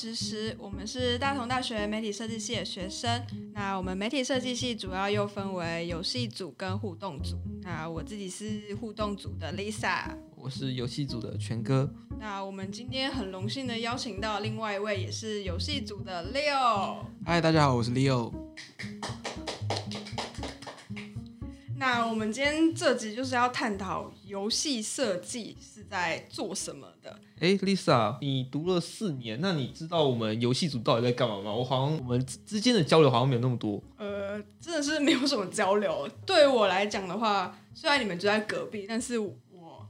实时，我们是大同大学媒体设计系的学生。那我们媒体设计系主要又分为游戏组跟互动组。那我自己是互动组的 Lisa，我是游戏组的全哥。那我们今天很荣幸的邀请到另外一位也是游戏组的 Leo。嗨，大家好，我是 Leo。那我们今天这集就是要探讨游戏设计是在做什么的。哎，Lisa，你读了四年，那你知道我们游戏组到底在干嘛吗？我好像我们之间的交流好像没有那么多。呃，真的是没有什么交流。对我来讲的话，虽然你们就在隔壁，但是我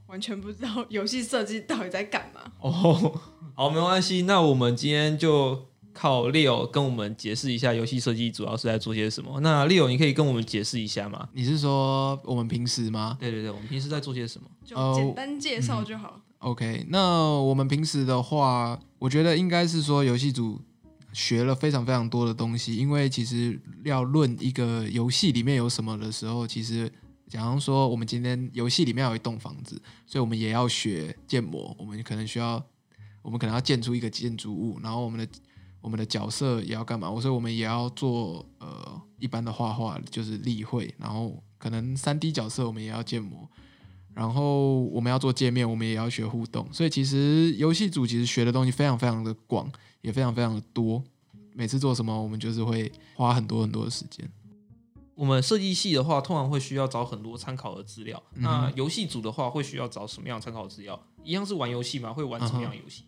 完全不知道游戏设计到底在干嘛。哦，好，没关系。那我们今天就。靠 Leo 跟我们解释一下游戏设计主要是在做些什么。那 Leo，你可以跟我们解释一下吗？你是说我们平时吗？对对对，我们平时在做些什么？就简单介绍就好。OK，那我们平时的话，我觉得应该是说游戏组学了非常非常多的东西。因为其实要论一个游戏里面有什么的时候，其实假如说我们今天游戏里面有一栋房子，所以我们也要学建模。我们可能需要，我们可能要建出一个建筑物，然后我们的。我们的角色也要干嘛？我说我们也要做呃一般的画画，就是例会，然后可能三 D 角色我们也要建模，然后我们要做界面，我们也要学互动。所以其实游戏组其实学的东西非常非常的广，也非常非常的多。每次做什么，我们就是会花很多很多的时间。我们设计系的话，通常会需要找很多参考的资料。那游戏组的话，会需要找什么样参考资料？一样是玩游戏吗？会玩什么样游戏？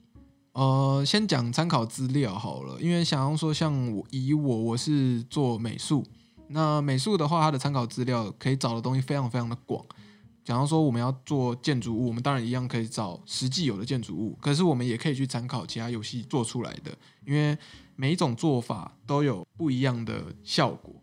呃，先讲参考资料好了，因为想要说像我以我我是做美术，那美术的话，它的参考资料可以找的东西非常非常的广。假如说我们要做建筑物，我们当然一样可以找实际有的建筑物，可是我们也可以去参考其他游戏做出来的，因为每一种做法都有不一样的效果。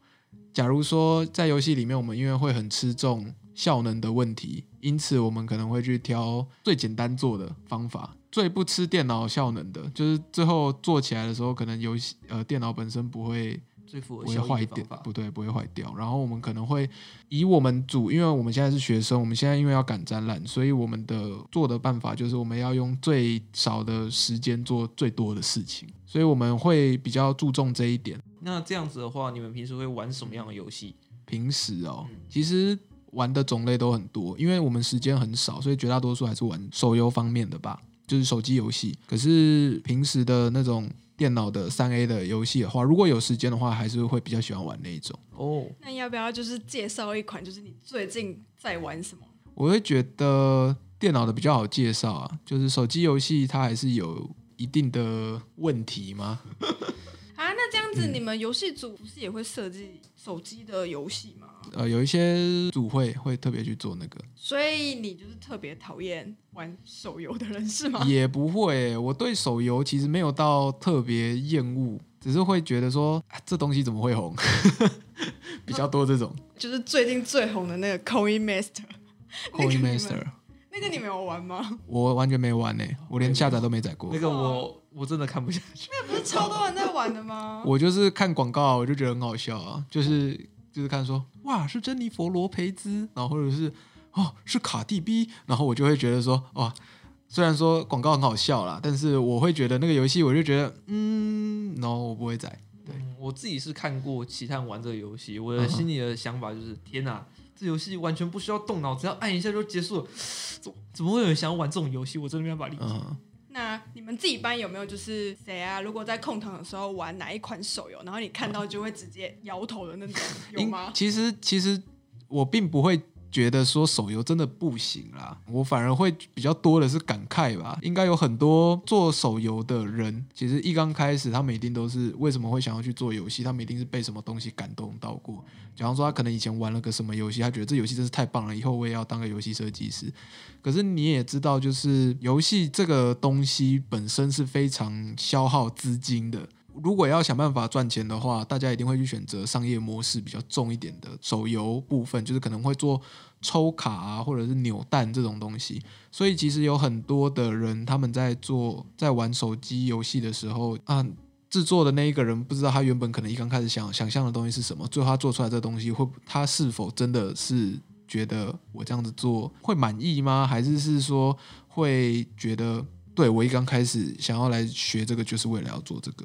假如说在游戏里面，我们因为会很吃重效能的问题，因此我们可能会去挑最简单做的方法。最不吃电脑效能的，就是最后做起来的时候，可能游戏呃电脑本身不会最不会坏掉，不对，不会坏掉。然后我们可能会以我们组，因为我们现在是学生，我们现在因为要赶展览，所以我们的做的办法就是我们要用最少的时间做最多的事情，所以我们会比较注重这一点。那这样子的话，你们平时会玩什么样的游戏？平时哦，其实玩的种类都很多，因为我们时间很少，所以绝大多数还是玩手游方面的吧。就是手机游戏，可是平时的那种电脑的三 A 的游戏的话，如果有时间的话，还是会比较喜欢玩那一种。哦，那要不要就是介绍一款，就是你最近在玩什么？我会觉得电脑的比较好介绍啊，就是手机游戏它还是有一定的问题吗？啊，那这样子你们游戏组不是也会设计手机的游戏吗？呃，有一些组会会特别去做那个，所以你就是特别讨厌玩手游的人是吗？也不会，我对手游其实没有到特别厌恶，只是会觉得说这东西怎么会红，比较多这种。就是最近最红的那个 Coin Master，Coin Master，那个你没有玩吗？我完全没玩呢，我连下载都没载过。那个我我真的看不下去。那不是超多人在玩的吗？我就是看广告，我就觉得很好笑啊，就是。就是看说哇是珍妮佛罗培兹，然后或者是哦是卡蒂 B，然后我就会觉得说哇，虽然说广告很好笑啦，但是我会觉得那个游戏我就觉得嗯，然后我不会载。对我自己是看过其他人玩这个游戏，我的心里的想法就是天哪，这游戏完全不需要动脑，只要按一下就结束了，怎怎么会有人想要玩这种游戏？我真的没办法理解。那你们自己班有没有就是谁啊？如果在空堂的时候玩哪一款手游，然后你看到就会直接摇头的那种，有吗？其实其实我并不会。觉得说手游真的不行啦，我反而会比较多的是感慨吧。应该有很多做手游的人，其实一刚开始他们一定都是为什么会想要去做游戏，他们一定是被什么东西感动到过。假如说他可能以前玩了个什么游戏，他觉得这游戏真是太棒了，以后我也要当个游戏设计师。可是你也知道，就是游戏这个东西本身是非常消耗资金的。如果要想办法赚钱的话，大家一定会去选择商业模式比较重一点的手游部分，就是可能会做抽卡啊，或者是扭蛋这种东西。所以其实有很多的人他们在做在玩手机游戏的时候啊，制作的那一个人不知道他原本可能一刚开始想想象的东西是什么，最后他做出来这东西会他是否真的是觉得我这样子做会满意吗？还是是说会觉得？对我一刚开始想要来学这个，就是为了要做这个。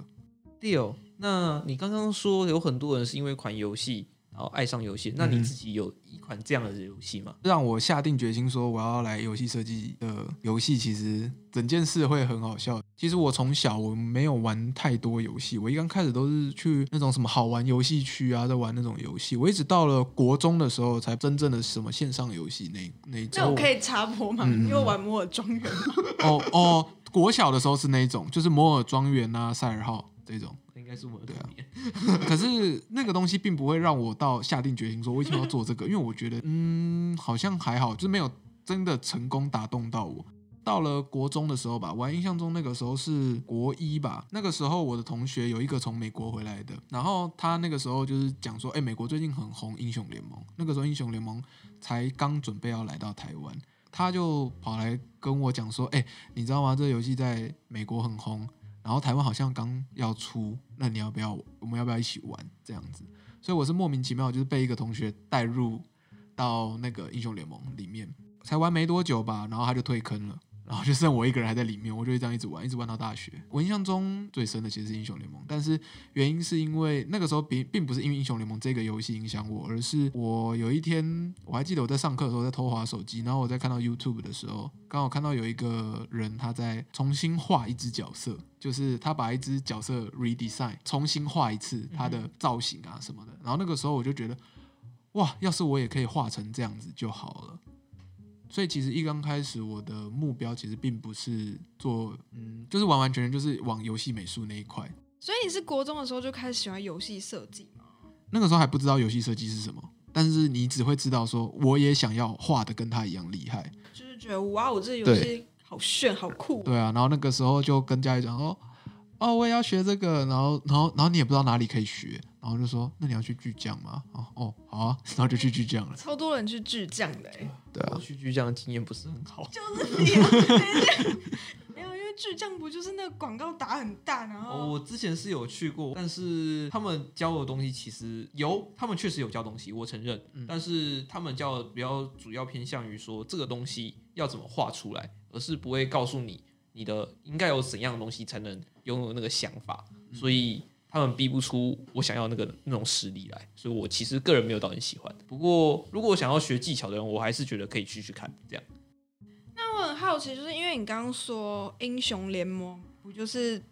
Leo，那你刚刚说有很多人是因为一款游戏然后爱上游戏，那你嗯自己有一款这样的游戏吗？让我下定决心说我要来游戏设计的游戏，其实整件事会很好笑。其实我从小我没有玩太多游戏，我一刚开始都是去那种什么好玩游戏区啊，在玩那种游戏。我一直到了国中的时候，才真正的什么线上游戏那那一种。那我可以插播吗？嗯因为玩摩尔庄园嘛，哦哦，国小的时候是那种，就是摩尔庄园啊、赛尔号这种。应该是我的。可是那个东西并不会让我到下定决心说我一定要做这个，因为我觉得嗯好像还好，就是没有真的成功打动到我。到了国中的时候吧，我还印象中那个时候是国一吧。那个时候我的同学有一个从美国回来的，然后他那个时候就是讲说，哎、美国最近很红英雄联盟。那个时候英雄联盟才刚准备要来到台湾，他就跑来跟我讲说，哎、你知道吗？这个游戏在美国很红，然后台湾好像刚要出，那你要不要？我们要不要一起玩？这样子，所以我是莫名其妙就是被一个同学带入到那个英雄联盟里面，才玩没多久吧，然后他就退坑了。然后就剩我一个人还在里面，我就这样一直玩，一直玩到大学。我印象中最深的其实是英雄联盟，但是原因是因为那个时候并并不是因为英雄联盟这个游戏影响我，而是我有一天我还记得我在上课的时候在偷滑手机，然后我在看到 YouTube 的时候，刚好看到有一个人他在重新画一只角色，就是他把一只角色 redesign 重新画一次他的造型啊什么的。然后那个时候我就觉得，哇，要是我也可以画成这样子就好了。所以其实一刚开始我的目标其实并不是做，嗯，就是完完全全就是往游戏美术那一块。所以你是国中的时候就开始喜欢游戏设计吗？那个时候还不知道游戏设计是什么，但是你只会知道说，我也想要画的跟他一样厉害。就是觉得哇，我这游戏好炫，好酷。对啊，然后那个时候就跟家里讲说，哦，我也要学这个，然后，然后，然后你也不知道哪里可以学，然后就说，那你要去巨匠吗？哦，哦，好啊，然后就去巨匠了。超多人去巨匠的哎、对啊，去巨匠的经验不是很好。就是你 没有，因为巨匠不就是那个广告打很大，然哦，后我之前是有去过，但是他们教的东西其实有，他们确实有教东西，我承认。嗯但是他们教的比较主要偏向于说这个东西要怎么画出来，而是不会告诉你你的应该有怎样的东西才能拥有那个想法，嗯所以他们逼不出我想要那个那种实力来。所以我其实个人没有到很喜欢。不过如果我想要学技巧的人，我还是觉得可以去去看这样。那我很好奇，就是因为你刚刚说英雄联盟不就是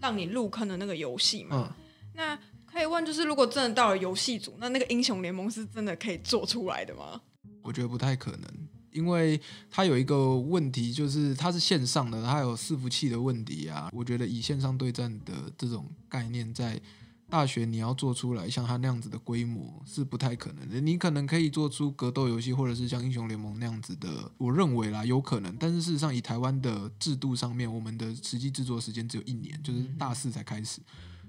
让你入坑的那个游戏吗？嗯，那可以问，就是如果真的到了游戏组，那那个英雄联盟是真的可以做出来的吗？我觉得不太可能，因为它有一个问题，就是它是线上的，它有伺服器的问题啊。我觉得以线上对战的这种概念，在大学你要做出来像它那样子的规模是不太可能的。你可能可以做出格斗游戏，或者是像英雄联盟那样子的，我认为啦有可能。但是事实上，以台湾的制度上面，我们的实际制作时间只有一年，就是大四才开始。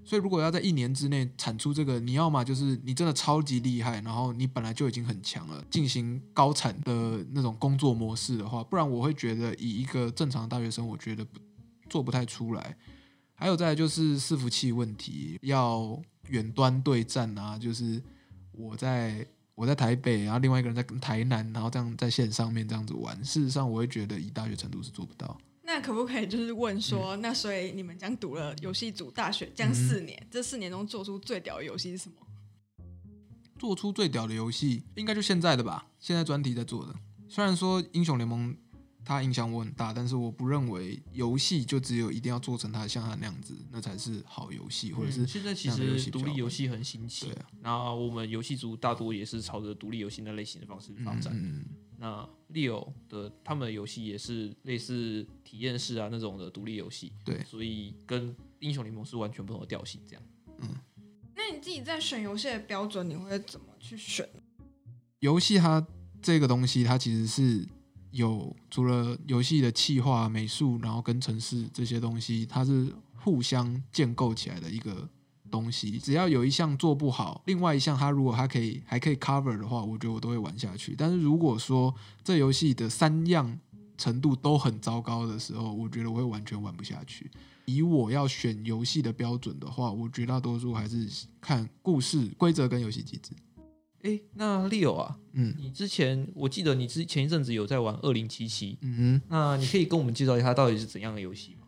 所以，如果要在一年之内产出这个，你要么就是你真的超级厉害，然后你本来就已经很强了，进行高产的那种工作模式的话，不然我会觉得以一个正常的大学生，我觉得不做不太出来。还有再就是伺服器问题，要远端对战啊，就是我在我在台北，然后另外一个人在台南，然后这样在线上面这样子玩，事实上我会觉得以大学程度是做不到。那可不可以就是问说，那所以你们将读了游戏组大学，将四年，这四年中做出最屌的游戏是什么？做出最屌的游戏，应该就现在的吧？现在专题在做的。虽然说英雄联盟它影响我很大，但是我不认为游戏就只有一定要做成它像它那样子，那才是好游戏，或者是、嗯现在其实独立游戏很新奇对，啊，那我们游戏组大多也是朝着独立游戏那类型的方式发展。嗯嗯那 Leo 的他们的游戏也是类似体验式啊那种的独立游戏，对所以跟英雄联盟是完全不同的调性。这样，嗯那你自己在选游戏的标准，你会怎么去选？游戏它这个东西，它其实是有除了游戏的企划、美术，然后跟城市这些东西，它是互相建构起来的一个东西。只要有一项做不好，另外一项它如果它可以还可以 cover 的话，我觉得我都会玩下去。但是如果说这游戏的三样程度都很糟糕的时候，我觉得我会完全玩不下去。以我要选游戏的标准的话，我绝大多数还是看故事规则跟游戏机制。哎，那 Leo 啊，嗯你之前我记得你之前一阵子有在玩二零七七，嗯哼，那你可以跟我们介绍一下它到底是怎样的游戏吗？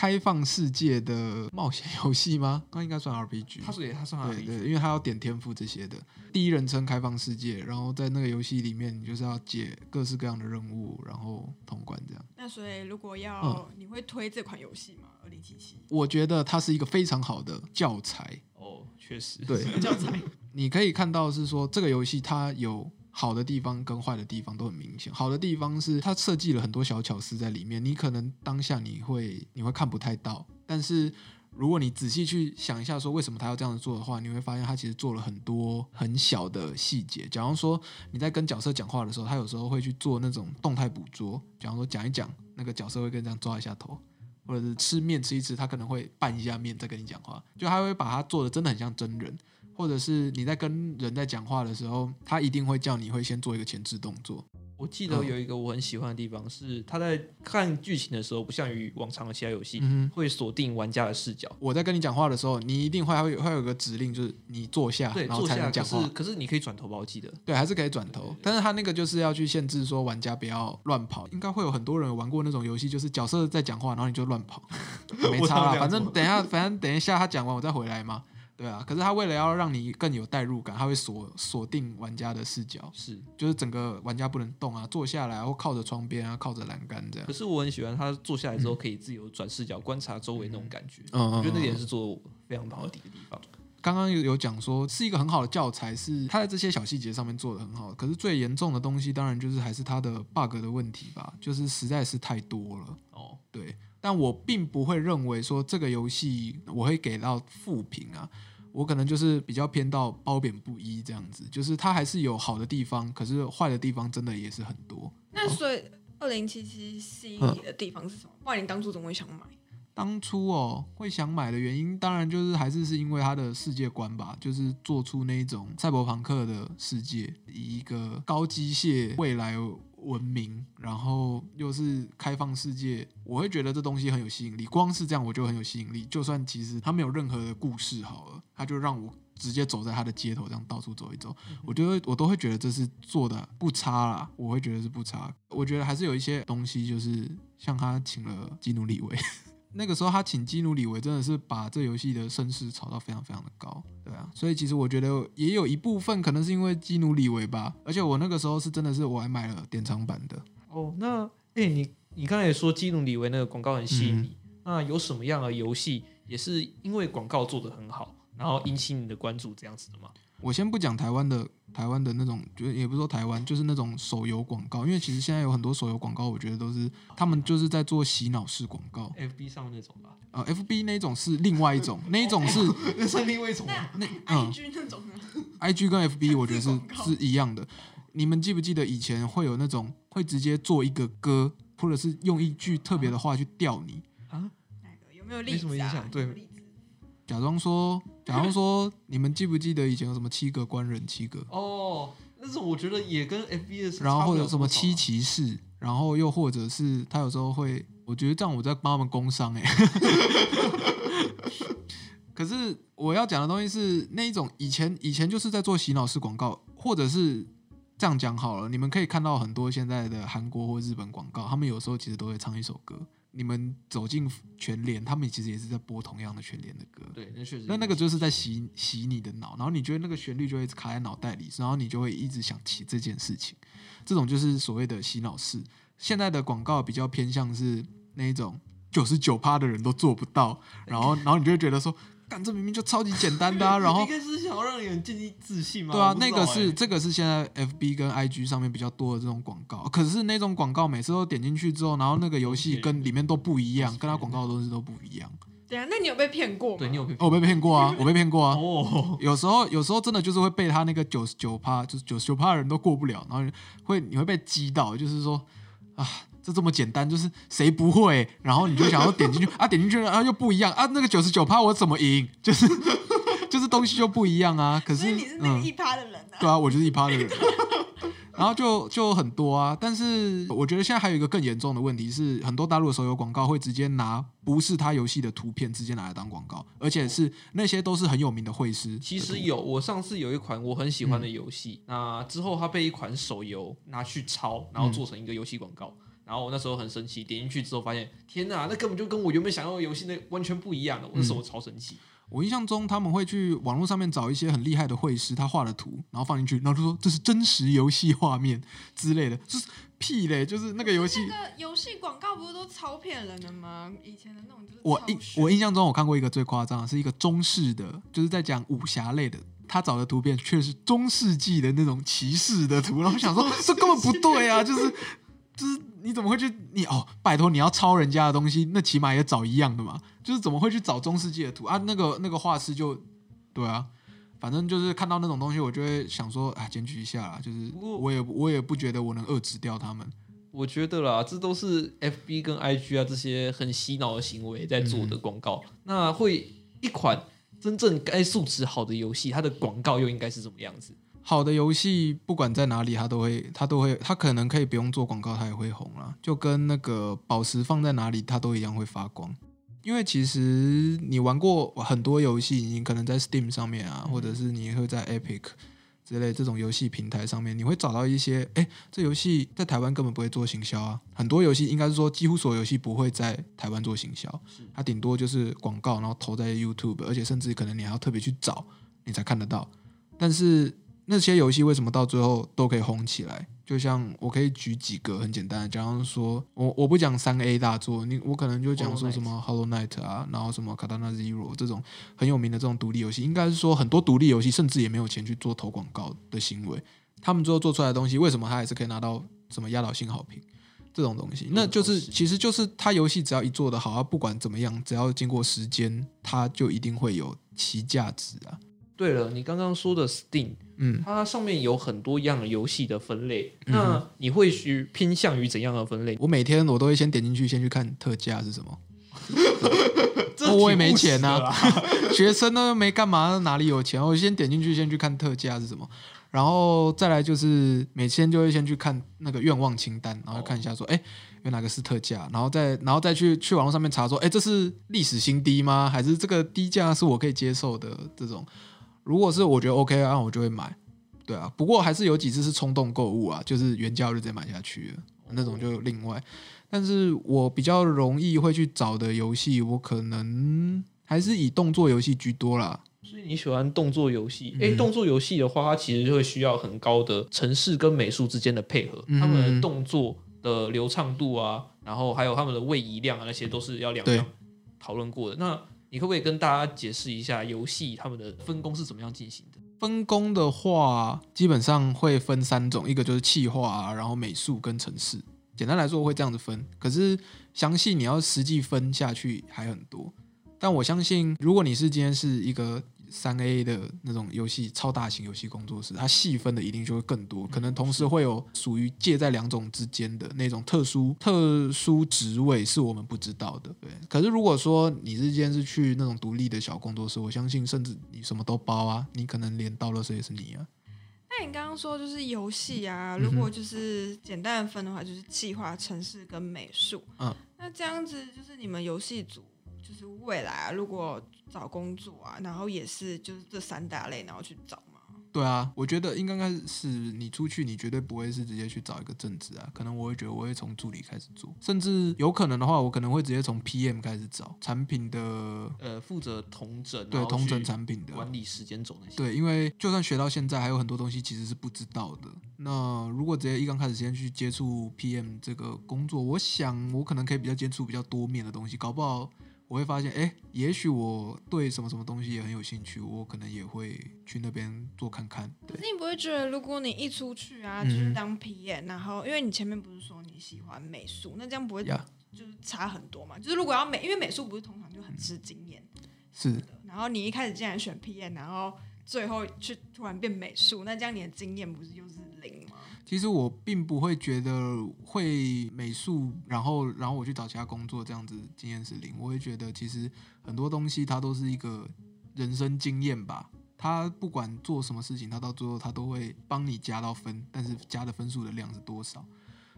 开放世界的冒险游戏吗？那应该算 RPG。它是它算对 RPG，对，因为它要点天赋这些的。第一人称开放世界，然后在那个游戏里面，你就是要解各式各样的任务，然后通关这样。那所以如果要、嗯你会推这款游戏吗？二零七七我觉得它是一个非常好的教材。哦，确实，对，教材，你可以看到是说这个游戏它有好的地方跟坏的地方都很明显。好的地方是它设计了很多小巧思在里面，你可能当下你会你会看不太到，但是如果你仔细去想一下说为什么他要这样子做的话，你会发现他其实做了很多很小的细节。假如说你在跟角色讲话的时候，他有时候会去做那种动态捕捉，假如说讲一讲，那个角色会跟这样抓一下头。或者是吃面吃一吃，他可能会拌一下面再跟你讲话，就他会把它做的真的很像真人，或者是你在跟人在讲话的时候，他一定会叫你会先做一个前置动作。我记得有一个我很喜欢的地方是，他在看剧情的时候，不像于往常的其他游戏，嗯，会锁定玩家的视角。我在跟你讲话的时候，你一定会会会有个指令，就是你坐下，对，然后才讲话。是可是你可以转头吧？我记得。对，还是可以转头对对对，但是他那个就是要去限制说玩家不要乱跑。应该会有很多人玩过那种游戏，就是角色在讲话，然后你就乱跑，没差啦，我知道这样反正等一下，反正等一下他讲完我再回来嘛。对啊，可是他为了要让你更有代入感，他会锁锁定玩家的视角，是，就是整个玩家不能动啊，坐下来或靠着窗边啊，靠着栏杆这样可。是我很喜欢他坐下来之后可以自由转视角观察周围那种感觉。嗯我觉得那点嗯是做得非常好的地方。刚刚有有讲说是一个很好的教材，是他在这些小细节上面做的很好。可是最严重的东西，当然就是还是他的 bug 的问题吧，就是实在是太多了。哦，对，但我并不会认为说这个游戏我会给到负评啊，我可能就是比较偏到褒贬不一这样子，就是它还是有好的地方，可是坏的地方真的也是很多。那所以二零七七吸引你的地方是什么？不然你当初怎么会想买？当初哦会想买的原因，当然就是还是是因为它的世界观吧，就是做出那一种赛博朋克的世界，以一个高机械未来文明，然后又是开放世界，我会觉得这东西很有吸引力。光是这样我就很有吸引力，就算其实它没有任何的故事好了，它就让我直接走在它的街头这样到处走一走，我觉得我都会觉得这是做的不差啦，我会觉得是不差。我觉得还是有一些东西，就是像他请了基努里维。那个时候他请基努里维真的是把这游戏的声势炒到非常非常的高，对啊，所以其实我觉得也有一部分可能是因为基努里维吧，而且我那个时候是真的是我还买了典藏版的，哦，那哎、你你刚才也说基努里维那个广告很吸引你，嗯那有什么样的游戏也是因为广告做得很好，然后引起你的关注这样子的吗？我先不讲台湾的台湾的那种，就也不是说台湾，就是那种手游广告，因为其实现在有很多手游广告，我觉得都是他们就是在做洗脑式广告，FB 上那种吧，呃，FB 那种是另外一种，那一种是那是另外一种吗？那嗯 IG 那种呢？IG 跟 FB 我觉得是是一样的。你们记不记得以前会有那种会直接做一个歌，或者是用一句特别的话去钓你？哪个有没有例子、啊？没什么影响对假装说，假装说，你们记不记得以前有什么七个官人七个，哦，但是我觉得也跟 FB 的是然后或者差不了多少啊什么七骑士，然后又或者是他有时候会，我觉得这样我在帮他们工商哎、可是我要讲的东西是那一种以前以前就是在做洗脑式广告，或者是这样讲好了，你们可以看到很多现在的韩国或日本广告，他们有时候其实都会唱一首歌。你们走进全联，他们其实也是在播同样的全联的歌。对，那确实。那那个就是在洗洗你的脑，然后你觉得那个旋律就会卡在脑袋里，然后你就会一直想起这件事情。这种就是所谓的洗脑式。现在的广告比较偏向是那一种九十九趴的人都做不到，然后然后你就会觉得说，干这明明就超级简单的啊，然后应该是想要让人建立自信吗？对啊那个是这个是现在 FB 跟 IG 上面比较多的这种广告，可是那种广告每次都点进去之后，然后那个游戏跟里面都不一样，跟它广告的东西都不一样。对啊，那你有被骗过吗？对你有被哦我被骗过啊，我被骗过啊。哦，有时候，有时候真的就是会被他那个九十九趴，就是九十九趴的人都过不了，然后会你会被击到，就是说啊，这这么简单，就是谁不会？然后你就想要点进去啊，点进去了啊又不一样啊，那个九十九趴我怎么赢？就是 就是东西就不一样啊。可是你是那个嗯一趴的人啊。对啊，我就是一趴的人。然后就就很多啊。但是我觉得现在还有一个更严重的问题是，很多大陆的手游广告会直接拿不是他游戏的图片直接拿来当广告，而且是那些都是很有名的绘师的。其实有，我上次有一款我很喜欢的游戏，那之后它被一款手游拿去抄，然后做成一个游戏广告。然后我那时候很生气，点进去之后发现，天哪，那根本就跟我原本想要的游戏那完全不一样的。我那时候超生气。我印象中他们会去网络上面找一些很厉害的绘师，他画的图，然后放进去，然后就说这是真实游戏画面之类的，就是屁嘞，就是那个游戏。那个游戏广告不是都超骗人的吗？以前的那种就是我印我印象中我看过一个最夸张的，是一个中式的，就是在讲武侠类的，他找的图片却是中世纪的那种骑士的图，然后我想说这根本不对啊，就是就是你怎么会去你哦，拜托你要抄人家的东西，那起码也找一样的嘛。就是怎么会去找中世纪的图啊？那个那个画师就对啊，反正就是看到那种东西，我就会想说，啊，检举一下啦。就是我也我也不觉得我能遏制掉他们。我觉得啦，这都是 F B 跟 I G 啊这些很洗脑的行为在做的广告。那会一款真正该素质好的游戏，它的广告又应该是什么样子？好的游戏不管在哪里，它都会它都会它可能可以不用做广告，它也会红啦。就跟那个宝石放在哪里，它都一样会发光。因为其实你玩过很多游戏，你可能在 Steam 上面啊，或者是你会在 Epic 之类这种游戏平台上面，你会找到一些，哎，这游戏在台湾根本不会做行销啊。很多游戏应该是说，几乎所有游戏不会在台湾做行销，它顶多就是广告，然后投在 YouTube，而且甚至可能你还要特别去找，你才看得到。但是那些游戏为什么到最后都可以红起来？就像我可以举几个很简单的，假如说我我不讲三 A 大作，你我可能就讲说什么 Hollow Knight 啊，然后什么 Katana Zero 这种很有名的这种独立游戏，应该是说很多独立游戏甚至也没有钱去做投广告的行为，他们最后做出来的东西，为什么他还是可以拿到什么压倒性好评？这种东西，那就是其实就是他游戏只要一做的好，他不管怎么样，只要经过时间，它就一定会有其价值啊。对了，你刚刚说的 Steam，嗯，它上面有很多样游戏的分类，那你会去偏向于怎样的分类？我每天我都会先点进去，先去看特价是什么。我也没钱呐，学生呢没干嘛，哪里有钱？我先点进去，先去看特价是什么，然后再来就是每天就会先去看那个愿望清单，然后看一下说，哎，有哪个是特价，然后再然后再去去网络上面查说，哎，这是历史新低吗？还是这个低价是我可以接受的这种？如果是我觉得 OK 啊，我就会买，对啊。不过还是有几次是冲动购物啊，就是原价就直接买下去了，那种就另外。但是我比较容易会去找的游戏，我可能还是以动作游戏居多啦。所以你喜欢动作游戏？哎，动作游戏的话，它其实就会需要很高的城市跟美术之间的配合，他们的动作的流畅度啊，然后还有他们的位移量啊，那些都是要两样讨论过的。那你可不可以跟大家解释一下游戏他们的分工是怎么样进行的？分工的话，基本上会分三种，一个就是企划，然后美术跟城市。简单来说会这样子分，可是详细你要实际分下去还很多。但我相信，如果你是今天是一个。三 A 的那种游戏，超大型游戏工作室，它细分的一定就会更多，可能同时会有属于介在两种之间的那种特殊特殊职位，是我们不知道的。对，可是如果说你之间是去那种独立的小工作室，我相信甚至你什么都包啊，你可能连到了谁也是你啊。那你刚刚说就是游戏啊，如果就是简单的分的话，就是计划、城市跟美术。嗯，那这样子就是你们游戏组。就是未来啊，如果找工作啊，然后也是就是这三大类，然后去找嘛。对啊，我觉得应该是你出去，你绝对不会是直接去找一个正职啊。可能我会觉得我会从助理开始做，甚至有可能的话，我可能会直接从 PM 开始找产品的呃负责同整，对同整产品的管理时间轴那些。对，因为就算学到现在，还有很多东西其实是不知道的。那如果直接一刚开始先去接触 PM 这个工作，我想我可能可以比较接触比较多面的东西，搞不好。我会发现，哎，也许我对什么什么东西也很有兴趣，我可能也会去那边做看看。可是你不会觉得，如果你一出去啊，就是当皮演，然后因为你前面不是说你喜欢美术，那这样不会就是差很多嘛？就是如果要美，因为美术不是通常就很吃经验，是的。然后你一开始竟然选皮演，然后最后去突然变美术，那这样你的经验不是就是零吗？其实我并不会觉得会美术，然后然后我去找其他工作这样子经验是零。我会觉得其实很多东西它都是一个人生经验吧。他不管做什么事情，他到最后他都会帮你加到分，但是加的分数的量是多少？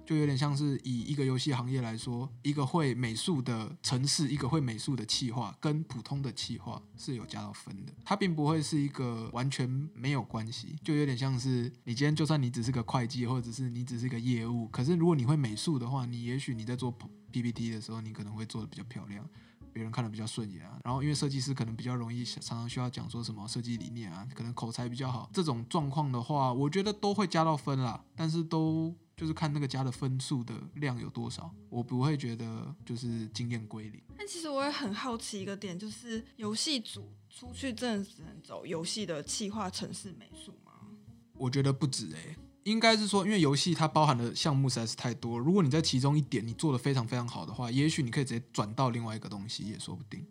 就有点像是以一个游戏行业来说，一个会美术的城市，一个会美术的企划，跟普通的企划是有加到分的。它并不会是一个完全没有关系，就有点像是你今天就算你只是个会计，或者是你只是一个业务，可是如果你会美术的话，你也许你在做 PPT 的时候，你可能会做的比较漂亮，别人看的比较顺眼啊。然后因为设计师可能比较容易常常需要讲说什么设计理念啊，可能口才比较好，这种状况的话，我觉得都会加到分啦，但是都。就是看那个加的分数的量有多少，我不会觉得就是经验归零。但其实我也很好奇一个点，就是游戏组出去真的只能走游戏的企划、城市美术吗？我觉得不止诶，应该是说，因为游戏它包含的项目实在是太多，如果你在其中一点你做的非常非常好的话，也许你可以直接转到另外一个东西也说不定。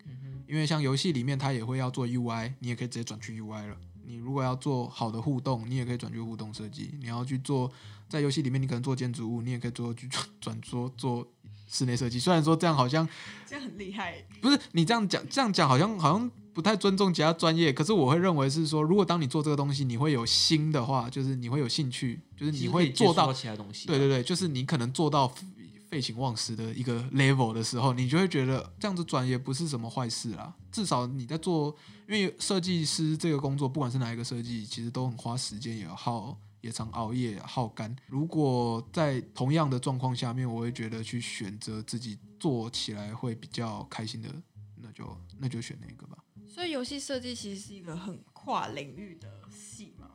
因为像游戏里面它也会要做 UI，你也可以直接转去 UI 了。你如果要做好的互动，你也可以转去互动设计。你要去做在游戏里面，你可能做建筑物，你也可以做去转转做做室内设计。虽然说这样好像这样很厉害，不是你这样讲这样讲好像好像不太尊重其他专业。可是我会认为是说，如果当你做这个东西，你会有心的话，就是你会有兴趣，就是你会做到其他东西。对对对，就是你可能做到。废寝忘食的一个 level 的时候，你就会觉得这样子转也不是什么坏事啦。至少你在做，因为设计师这个工作，不管是哪一个设计，其实都很花时间，也耗也常熬夜耗干。如果在同样的状况下面，我会觉得去选择自己做起来会比较开心的，那就那就选那个吧。所以游戏设计其实是一个很跨领域的戏吗？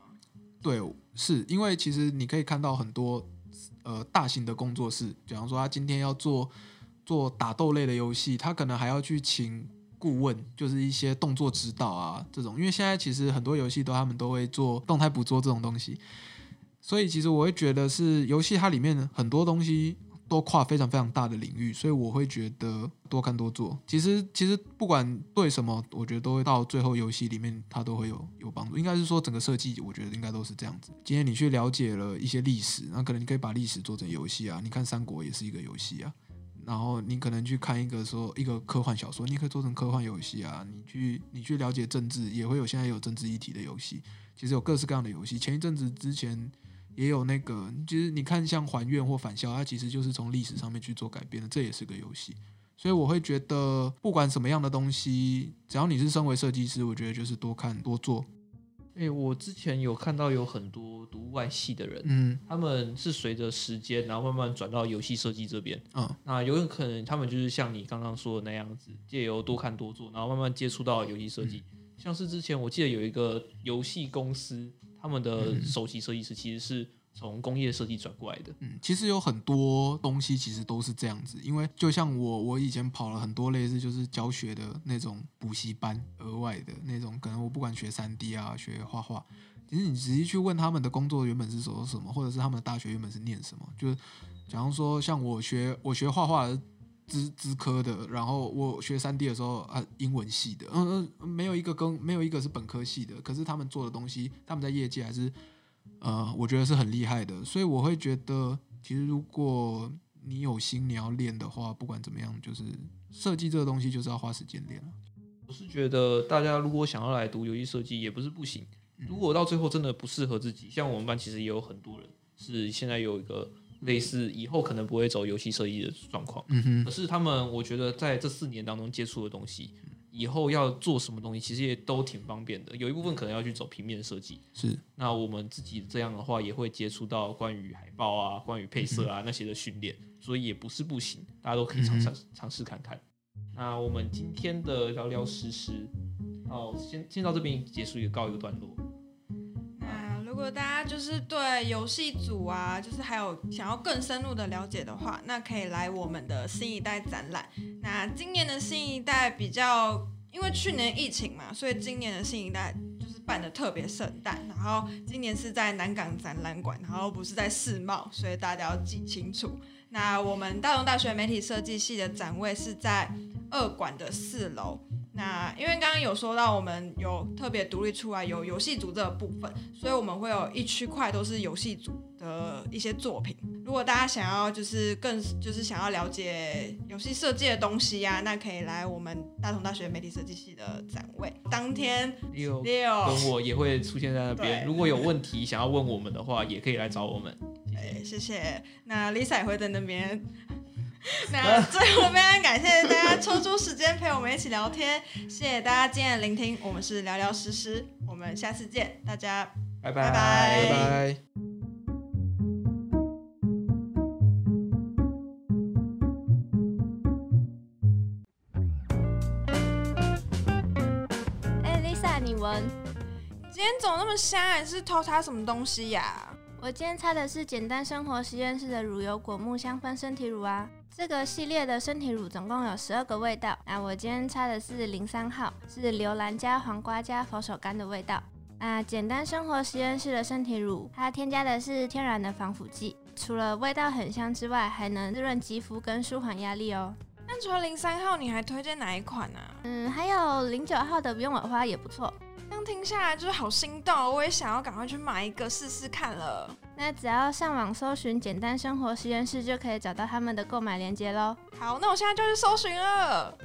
对，是因为其实你可以看到很多。呃，大型的工作室，比方说他今天要做做打斗类的游戏，他可能还要去请顾问，就是一些动作指导啊这种。因为现在其实很多游戏都他们都会做动态捕捉这种东西，所以其实我会觉得是游戏它里面很多东西。都跨非常非常大的领域，所以我会觉得多看多做。其实其实不管对什么，我觉得都会到最后游戏里面，它都会有有帮助。应该是说整个设计，我觉得应该都是这样子。今天你去了解了一些历史，那可能你可以把历史做成游戏啊。你看三国也是一个游戏啊。然后你可能去看一个说一个科幻小说，你可以做成科幻游戏啊。你去你去了解政治，也会有现在有政治议题的游戏。其实有各式各样的游戏。前一阵子之前。也有那个，其实你看像还愿或返校，它其实就是从历史上面去做改编的，这也是个游戏。所以我会觉得，不管什么样的东西，只要你是身为设计师，我觉得就是多看多做。哎，我之前有看到有很多读外系的人，嗯，他们是随着时间，然后慢慢转到游戏设计这边，嗯，那有可能他们就是像你刚刚说的那样子，借由多看多做，然后慢慢接触到游戏设计。像是之前我记得有一个游戏公司。他们的首席设计师其实是从工业设计转过来的。嗯，其实有很多东西其实都是这样子，因为就像我，我以前跑了很多类似就是教学的那种补习班，额外的那种，可能我不管学三 D 啊，学画画，其实你直接去问他们的工作原本是做什么，或者是他们的大学原本是念什么，就是假如说像我学我学画画。资资科的，然后我学三 D 的时候啊，英文系的，嗯嗯，没有一个跟没有一个是本科系的，可是他们做的东西，他们在业界还是，呃，我觉得是很厉害的，所以我会觉得，其实如果你有心你要练的话，不管怎么样，就是设计这个东西就是要花时间练了。我是觉得大家如果想要来读游戏设计也不是不行，如果到最后真的不适合自己，像我们班其实也有很多人是现在有一个。类似以后可能不会走游戏设计的状况，可是他们我觉得在这四年当中接触的东西，以后要做什么东西，其实也都挺方便的。有一部分可能要去走平面设计，是那我们自己这样的话，也会接触到关于海报啊、关于配色啊那些的训练，所以也不是不行，大家都可以尝尝尝试看看。那我们今天的聊聊实时，哦，先先到这边结束，也告一个段落。如果大家就是对游戏组啊，就是还有想要更深入的了解的话，那可以来我们的新一代展览。那今年的新一代比较，因为去年疫情嘛，所以今年的新一代就是办的特别盛大。然后今年是在南港展览馆，然后不是在世贸，所以大家要记清楚。那我们大同大学媒体设计系的展位是在二馆的四楼。那因为刚刚有说到我们有特别独立出来有游戏组这个部分，所以我们会有一区块都是游戏组的一些作品。如果大家想要就是更就是想要了解游戏设计的东西呀，那可以来我们大同大学媒体设计系的展位。当天六六跟我也会出现在那边。如果有问题想要问我们的话，也可以来找我们。哎，谢谢。那 Lisa 也会在那边。那最后非常感谢大家抽出时间陪我们一起聊天，谢谢大家今天的聆听。我们是聊聊实时，我们下次见，大家拜拜拜拜。哎，Lisa，你闻，今天怎么那么香？你是偷擦什么东西呀？我今天擦的是简单生活实验室的乳油果木香氛身体乳啊。这个系列的身体乳总共有十二个味道，那我今天擦的是零三号，是榴兰加黄瓜加佛手柑的味道。那简单生活实验室的身体乳，它添加的是天然的防腐剂，除了味道很香之外，还能滋润肌肤跟舒缓压力哦。那除了零三号，你还推荐哪一款呢？嗯，还有零九号的鸢尾花也不错。这样听下来就是好心动，我也想要赶快去买一个试试看了。那只要上网搜寻“简单生活实验室”就可以找到他们的购买链接喽。好，那我现在就去搜寻了。